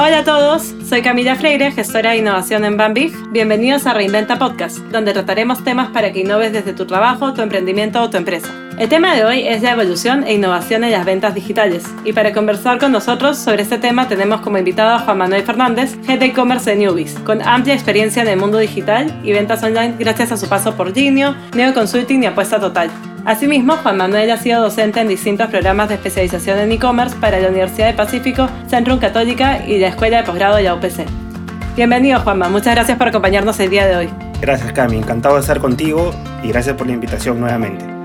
Hola a todos, soy Camila Freire, gestora de innovación en Bambif. Bienvenidos a Reinventa Podcast, donde trataremos temas para que innoves desde tu trabajo, tu emprendimiento o tu empresa. El tema de hoy es la evolución e innovación en las ventas digitales. Y para conversar con nosotros sobre este tema tenemos como invitado a Juan Manuel Fernández, Head de E-Commerce de Newbies, con amplia experiencia en el mundo digital y ventas online gracias a su paso por Ginio, Neo Consulting y Apuesta Total. Asimismo, Juan Manuel ha sido docente en distintos programas de especialización en e-commerce para la Universidad del Pacífico, Centrum Católica y la Escuela de Posgrado de la UPC. Bienvenido, Juanma. Muchas gracias por acompañarnos el día de hoy. Gracias, Cami. Encantado de estar contigo y gracias por la invitación nuevamente.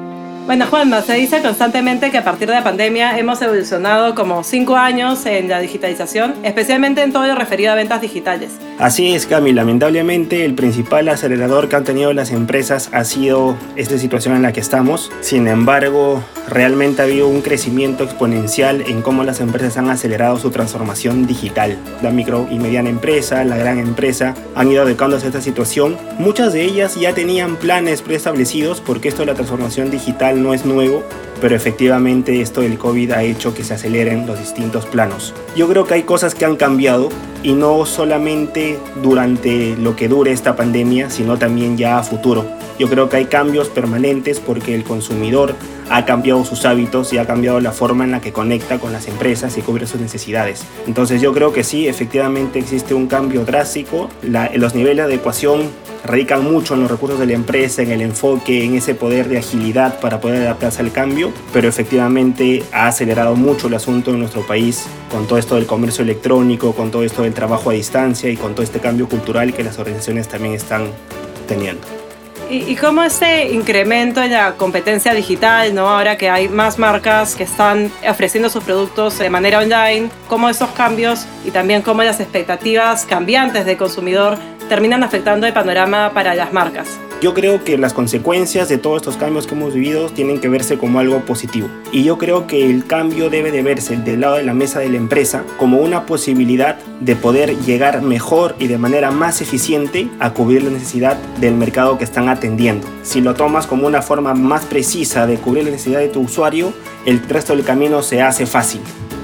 Bueno, Juanma, se dice constantemente que a partir de la pandemia hemos evolucionado como cinco años en la digitalización, especialmente en todo lo referido a ventas digitales. Así es, Cami. Lamentablemente, el principal acelerador que han tenido las empresas ha sido esta situación en la que estamos. Sin embargo, realmente ha habido un crecimiento exponencial en cómo las empresas han acelerado su transformación digital. La micro y mediana empresa, la gran empresa, han ido adecuándose a esta situación. Muchas de ellas ya tenían planes preestablecidos porque esto de la transformación digital no es nuevo, pero efectivamente esto del COVID ha hecho que se aceleren los distintos planos. Yo creo que hay cosas que han cambiado y no solamente durante lo que dure esta pandemia, sino también ya a futuro. Yo creo que hay cambios permanentes porque el consumidor ha cambiado sus hábitos y ha cambiado la forma en la que conecta con las empresas y cubre sus necesidades. Entonces yo creo que sí, efectivamente existe un cambio drástico. los niveles de ecuación radican mucho en los recursos de la empresa, en el enfoque, en ese poder de agilidad para poder adaptarse al cambio, pero efectivamente ha acelerado mucho el asunto en nuestro país con todo esto del comercio electrónico, con todo esto del trabajo a distancia y con todo este cambio cultural que las organizaciones también están teniendo. ¿Y, cómo ese incremento en la competencia digital, ¿no? ahora que hay más marcas que están ofreciendo sus productos de manera online, cómo esos cambios y también cómo las expectativas cambiantes del consumidor terminan afectando el panorama para las marcas? Yo creo que las consecuencias de todos estos cambios que hemos vivido tienen que verse como algo positivo. Y yo creo que el cambio debe de verse del lado de la mesa de la empresa como una posibilidad de poder llegar mejor y de manera más eficiente a cubrir la necesidad del mercado que están atendiendo. Si lo tomas como una forma más precisa de cubrir la necesidad de tu usuario, el resto del camino se hace fácil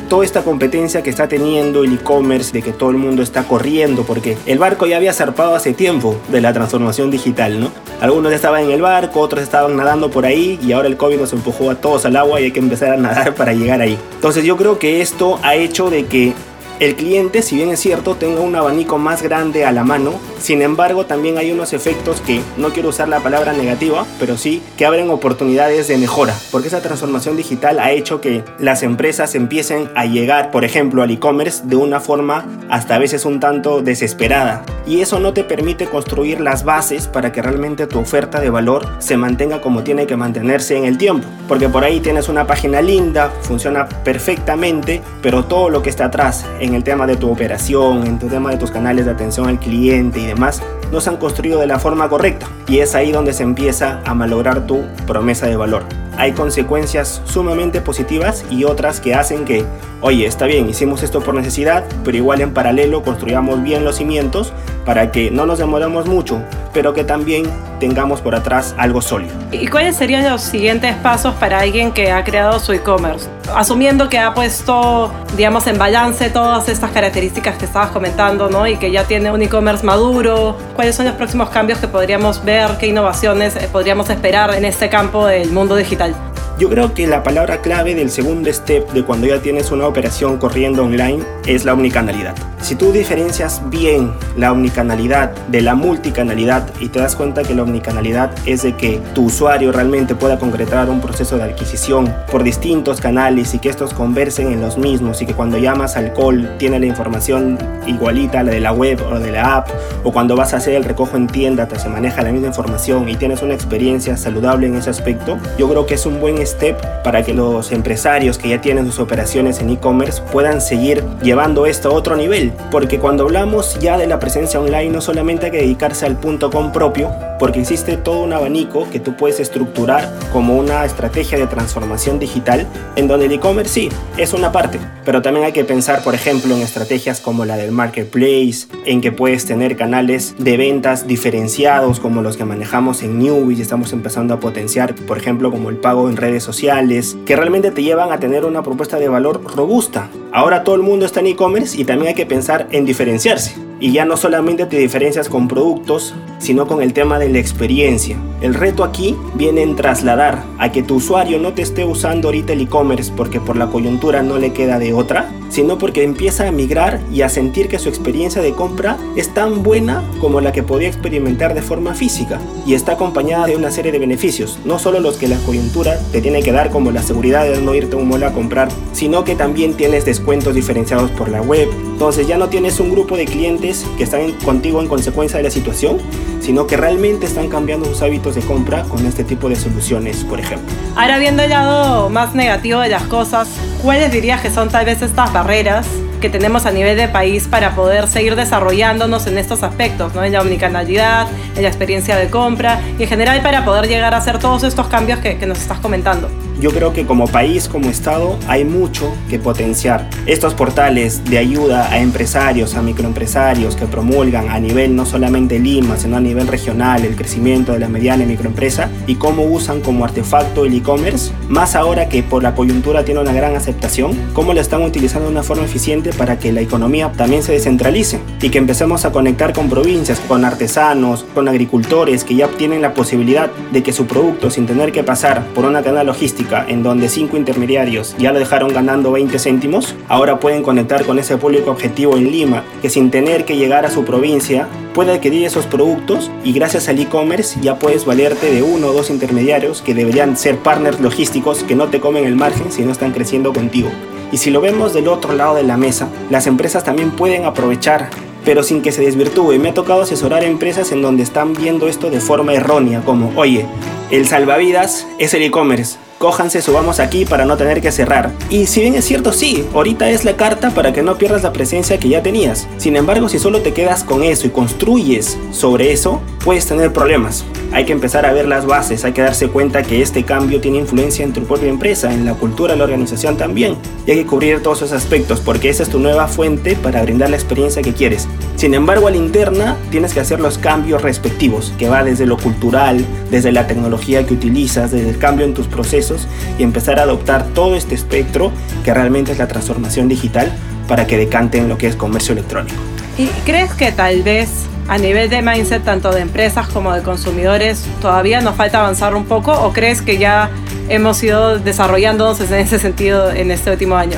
toda esta competencia que está teniendo el e-commerce, de que todo el mundo está corriendo, porque el barco ya había zarpado hace tiempo de la transformación digital, ¿no? Algunos estaban en el barco, otros estaban nadando por ahí y ahora el COVID nos empujó a todos al agua y hay que empezar a nadar para llegar ahí. Entonces yo creo que esto ha hecho de que el cliente, si bien es cierto, tenga un abanico más grande a la mano, sin embargo también hay unos efectos que, no quiero usar la palabra negativa, pero sí que abren oportunidades de mejora, porque esa transformación digital ha hecho que las empresas empiecen a llegar, por ejemplo, al e-commerce de una forma hasta a veces un tanto desesperada. Y eso no te permite construir las bases para que realmente tu oferta de valor se mantenga como tiene que mantenerse en el tiempo. Porque por ahí tienes una página linda, funciona perfectamente, pero todo lo que está atrás, en el tema de tu operación, en tu tema de tus canales de atención al cliente y demás, no se han construido de la forma correcta. Y es ahí donde se empieza a malograr tu promesa de valor. Hay consecuencias sumamente positivas y otras que hacen que, oye, está bien, hicimos esto por necesidad, pero igual en paralelo construyamos bien los cimientos para que no nos demoremos mucho, pero que también tengamos por atrás algo sólido. ¿Y cuáles serían los siguientes pasos para alguien que ha creado su e-commerce? Asumiendo que ha puesto, digamos, en balance todas estas características que estabas comentando, ¿no? Y que ya tiene un e-commerce maduro, ¿cuáles son los próximos cambios que podríamos ver? ¿Qué innovaciones eh, podríamos esperar en este campo del mundo digital? Yo creo que la palabra clave del segundo step de cuando ya tienes una operación corriendo online es la omnicanalidad. Si tú diferencias bien la omnicanalidad de la multicanalidad y te das cuenta que la omnicanalidad es de que tu usuario realmente pueda concretar un proceso de adquisición por distintos canales y que estos conversen en los mismos y que cuando llamas al call tiene la información igualita a la de la web o de la app o cuando vas a hacer el recojo en tienda te se maneja la misma información y tienes una experiencia saludable en ese aspecto, yo creo que es un buen step para que los empresarios que ya tienen sus operaciones en e-commerce puedan seguir llevando esto a otro nivel. Porque cuando hablamos ya de la presencia online no solamente hay que dedicarse al punto com propio, porque existe todo un abanico que tú puedes estructurar como una estrategia de transformación digital, en donde el e-commerce sí, es una parte, pero también hay que pensar, por ejemplo, en estrategias como la del marketplace, en que puedes tener canales de ventas diferenciados como los que manejamos en Newbie y estamos empezando a potenciar, por ejemplo, como el pago en redes sociales, que realmente te llevan a tener una propuesta de valor robusta. Ahora todo el mundo está en e-commerce y también hay que pensar en diferenciarse. Y ya no solamente te diferencias con productos, sino con el tema de la experiencia. El reto aquí viene en trasladar a que tu usuario no te esté usando ahorita el e-commerce porque por la coyuntura no le queda de otra, sino porque empieza a migrar y a sentir que su experiencia de compra es tan buena como la que podía experimentar de forma física y está acompañada de una serie de beneficios, no solo los que la coyuntura te tiene que dar como la seguridad de no irte a un mall a comprar, sino que también tienes diferenciados por la web, entonces ya no tienes un grupo de clientes que están contigo en consecuencia de la situación, sino que realmente están cambiando sus hábitos de compra con este tipo de soluciones, por ejemplo. Ahora viendo el lado más negativo de las cosas, ¿cuáles dirías que son tal vez estas barreras que tenemos a nivel de país para poder seguir desarrollándonos en estos aspectos, ¿no? en la omnicanalidad, en la experiencia de compra y en general para poder llegar a hacer todos estos cambios que, que nos estás comentando? Yo creo que como país, como Estado, hay mucho que potenciar. Estos portales de ayuda a empresarios, a microempresarios que promulgan a nivel no solamente Lima, sino a nivel regional el crecimiento de la mediana y microempresa y cómo usan como artefacto el e-commerce, más ahora que por la coyuntura tiene una gran aceptación, cómo lo están utilizando de una forma eficiente para que la economía también se descentralice y que empecemos a conectar con provincias, con artesanos, con agricultores que ya tienen la posibilidad de que su producto, sin tener que pasar por una cadena logística, en donde cinco intermediarios ya lo dejaron ganando 20 céntimos, ahora pueden conectar con ese público objetivo en Lima, que sin tener que llegar a su provincia puede adquirir esos productos y gracias al e-commerce ya puedes valerte de uno o dos intermediarios que deberían ser partners logísticos que no te comen el margen si no están creciendo contigo. Y si lo vemos del otro lado de la mesa, las empresas también pueden aprovechar pero sin que se desvirtúe. Me ha tocado asesorar empresas en donde están viendo esto de forma errónea, como, oye, el salvavidas es el e-commerce cójanse, subamos aquí para no tener que cerrar. Y si bien es cierto, sí, ahorita es la carta para que no pierdas la presencia que ya tenías. Sin embargo, si solo te quedas con eso y construyes sobre eso, puedes tener problemas. Hay que empezar a ver las bases, hay que darse cuenta que este cambio tiene influencia en tu propia empresa, en la cultura de la organización también. Y hay que cubrir todos esos aspectos porque esa es tu nueva fuente para brindar la experiencia que quieres. Sin embargo, a la interna tienes que hacer los cambios respectivos, que va desde lo cultural, desde la tecnología que utilizas, desde el cambio en tus procesos y empezar a adoptar todo este espectro que realmente es la transformación digital para que decante en lo que es comercio electrónico. ¿Y crees que tal vez a nivel de mindset tanto de empresas como de consumidores todavía nos falta avanzar un poco o crees que ya hemos ido desarrollándonos en ese sentido en este último año?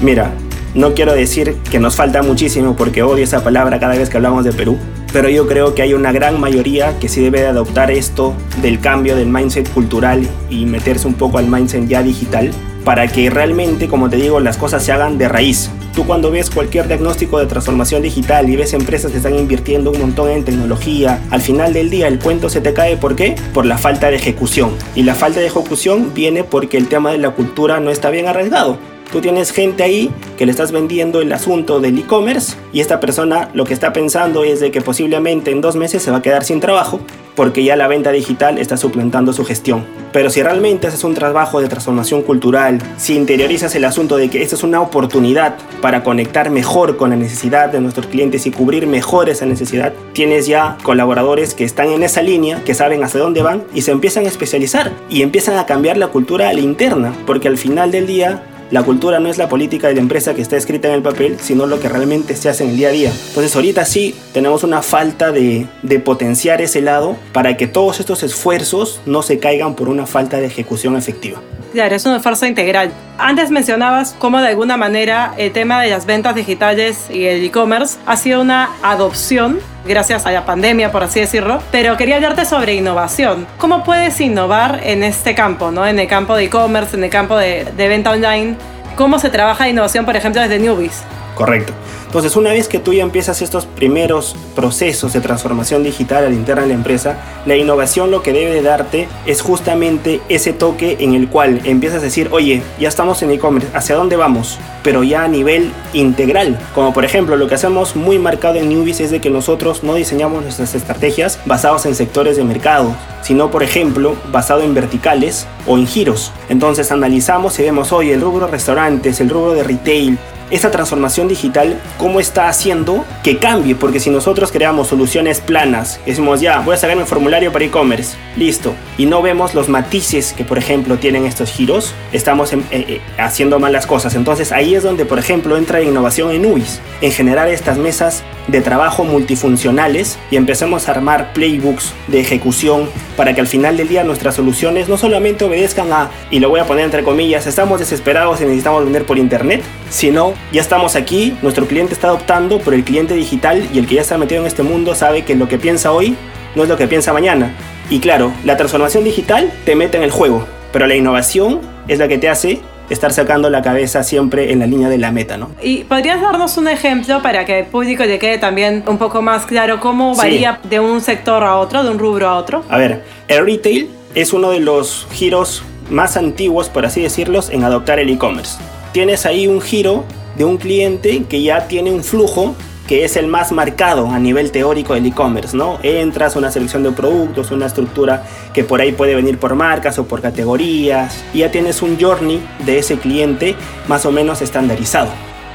Mira, no quiero decir que nos falta muchísimo porque odio esa palabra cada vez que hablamos de Perú, pero yo creo que hay una gran mayoría que sí debe de adoptar esto del cambio del mindset cultural y meterse un poco al mindset ya digital para que realmente, como te digo, las cosas se hagan de raíz. Tú cuando ves cualquier diagnóstico de transformación digital y ves empresas que están invirtiendo un montón en tecnología, al final del día el cuento se te cae. ¿Por qué? Por la falta de ejecución. Y la falta de ejecución viene porque el tema de la cultura no está bien arraigado. Tú tienes gente ahí que le estás vendiendo el asunto del e-commerce y esta persona lo que está pensando es de que posiblemente en dos meses se va a quedar sin trabajo porque ya la venta digital está suplantando su gestión. Pero si realmente haces un trabajo de transformación cultural, si interiorizas el asunto de que esta es una oportunidad para conectar mejor con la necesidad de nuestros clientes y cubrir mejor esa necesidad, tienes ya colaboradores que están en esa línea, que saben hacia dónde van y se empiezan a especializar y empiezan a cambiar la cultura a la interna, porque al final del día la cultura no es la política de la empresa que está escrita en el papel, sino lo que realmente se hace en el día a día. Entonces ahorita sí tenemos una falta de, de potenciar ese lado para que todos estos esfuerzos no se caigan por una falta de ejecución efectiva. Claro, es una fuerza integral. Antes mencionabas cómo de alguna manera el tema de las ventas digitales y el e-commerce ha sido una adopción gracias a la pandemia, por así decirlo, pero quería hablarte sobre innovación. ¿Cómo puedes innovar en este campo, ¿no? en el campo de e-commerce, en el campo de, de venta online? ¿Cómo se trabaja innovación, por ejemplo, desde Newbies? Correcto. Entonces, una vez que tú ya empiezas estos primeros procesos de transformación digital al interna de la empresa, la innovación lo que debe darte es justamente ese toque en el cual empiezas a decir, oye, ya estamos en e-commerce, ¿hacia dónde vamos? Pero ya a nivel integral. Como por ejemplo, lo que hacemos muy marcado en Newbies es de que nosotros no diseñamos nuestras estrategias basadas en sectores de mercado, sino por ejemplo, basado en verticales o en giros. Entonces analizamos y vemos, oye, el rubro restaurantes, el rubro de retail, esta transformación digital, cómo está haciendo que cambie, porque si nosotros creamos soluciones planas, decimos ya, voy a sacar mi formulario para e-commerce, listo, y no vemos los matices que por ejemplo tienen estos giros, estamos eh, eh, haciendo malas cosas. Entonces ahí es donde por ejemplo entra la innovación en UBIS, en generar estas mesas de trabajo multifuncionales y empecemos a armar playbooks de ejecución para que al final del día nuestras soluciones no solamente obedezcan a, y lo voy a poner entre comillas, estamos desesperados y necesitamos vender por internet, sino ya estamos aquí, nuestro cliente está adoptando, pero el cliente digital y el que ya está metido en este mundo sabe que lo que piensa hoy no es lo que piensa mañana. Y claro, la transformación digital te mete en el juego, pero la innovación es la que te hace estar sacando la cabeza siempre en la línea de la meta, ¿no? ¿Y podrías darnos un ejemplo para que el público le quede también un poco más claro cómo varía de un sector a otro, de un rubro a otro? A ver, el retail es uno de los giros más antiguos, por así decirlos, en adoptar el e-commerce. Tienes ahí un giro de un cliente que ya tiene un flujo que es el más marcado a nivel teórico del e-commerce, ¿no? Entras una selección de productos, una estructura que por ahí puede venir por marcas o por categorías, y ya tienes un journey de ese cliente más o menos estandarizado.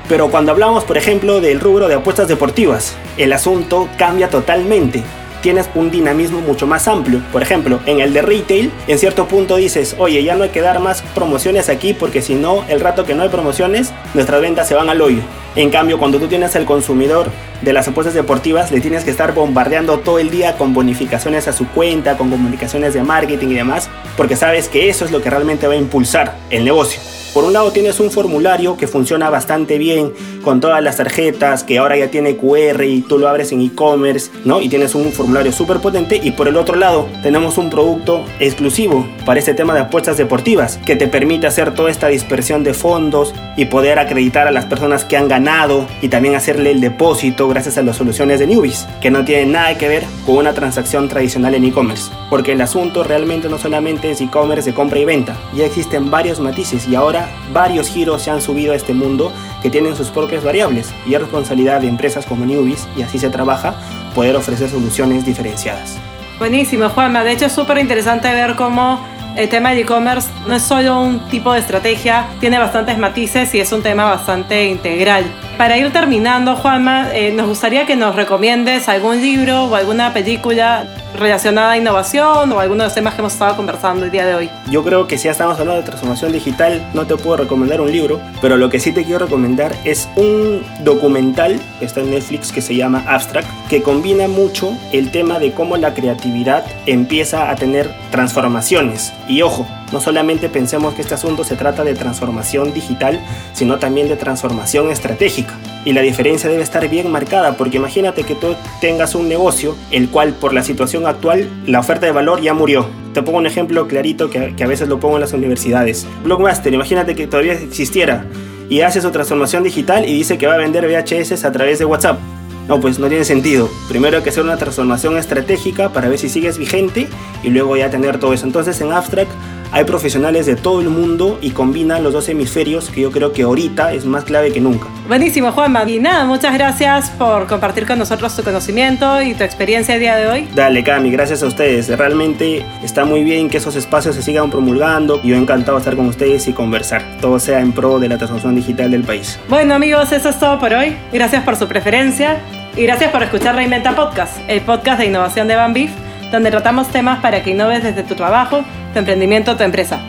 Pero cuando hablamos, por ejemplo, del rubro de apuestas deportivas, el asunto cambia totalmente tienes un dinamismo mucho más amplio. Por ejemplo, en el de retail, en cierto punto dices, oye, ya no hay que dar más promociones aquí porque si no, el rato que no hay promociones, nuestras ventas se van al hoyo. En cambio, cuando tú tienes al consumidor de las apuestas deportivas, le tienes que estar bombardeando todo el día con bonificaciones a su cuenta, con comunicaciones de marketing y demás, porque sabes que eso es lo que realmente va a impulsar el negocio. Por un lado tienes un formulario que funciona bastante bien con todas las tarjetas, que ahora ya tiene QR y tú lo abres en e-commerce, ¿no? Y tienes un formulario súper potente. Y por el otro lado tenemos un producto exclusivo para este tema de apuestas deportivas, que te permite hacer toda esta dispersión de fondos y poder acreditar a las personas que han ganado y también hacerle el depósito gracias a las soluciones de Newbies, que no tienen nada que ver con una transacción tradicional en e-commerce. Porque el asunto realmente no solamente es e-commerce de compra y venta, ya existen varios matices y ahora varios giros se han subido a este mundo que tienen sus propias variables y es responsabilidad de empresas como Newbies, y así se trabaja, poder ofrecer soluciones diferenciadas. Buenísimo, Juanma. De hecho, es súper interesante ver cómo el tema de e-commerce no es solo un tipo de estrategia, tiene bastantes matices y es un tema bastante integral. Para ir terminando, Juanma, eh, nos gustaría que nos recomiendes algún libro o alguna película relacionada a innovación o algunos de los temas que hemos estado conversando el día de hoy. Yo creo que si ya estamos hablando de transformación digital, no te puedo recomendar un libro, pero lo que sí te quiero recomendar es un documental que está en Netflix que se llama Abstract, que combina mucho el tema de cómo la creatividad empieza a tener transformaciones. Y ojo, no solamente pensemos que este asunto se trata de transformación digital, sino también de transformación estratégica. Y la diferencia debe estar bien marcada, porque imagínate que tú tengas un negocio, el cual por la situación actual, la oferta de valor ya murió. Te pongo un ejemplo clarito que, a veces lo pongo en las universidades. Blockbuster, imagínate que todavía existiera y hace su transformación digital y dice que va a vender VHS a través de WhatsApp. No, pues no tiene sentido. Primero hay que hacer una transformación estratégica para ver si sigues vigente y luego ya tener todo eso. Entonces en Abstract hay profesionales de todo el mundo y combinan los dos hemisferios que yo creo que ahorita es más clave que nunca. Buenísimo, Juanma. Y nada, muchas gracias por compartir con nosotros tu conocimiento y tu experiencia el día de hoy. Dale, Cami, gracias a ustedes. Realmente está muy bien que esos espacios se sigan promulgando. Y yo encantado de estar con ustedes y conversar. Todo sea en pro de la transformación digital del país. Bueno, amigos, eso es todo por hoy. Gracias por su preferencia y gracias por escuchar Reinventa Podcast, el podcast de innovación de Bambif donde tratamos temas para que innoves desde tu trabajo, tu emprendimiento, tu empresa.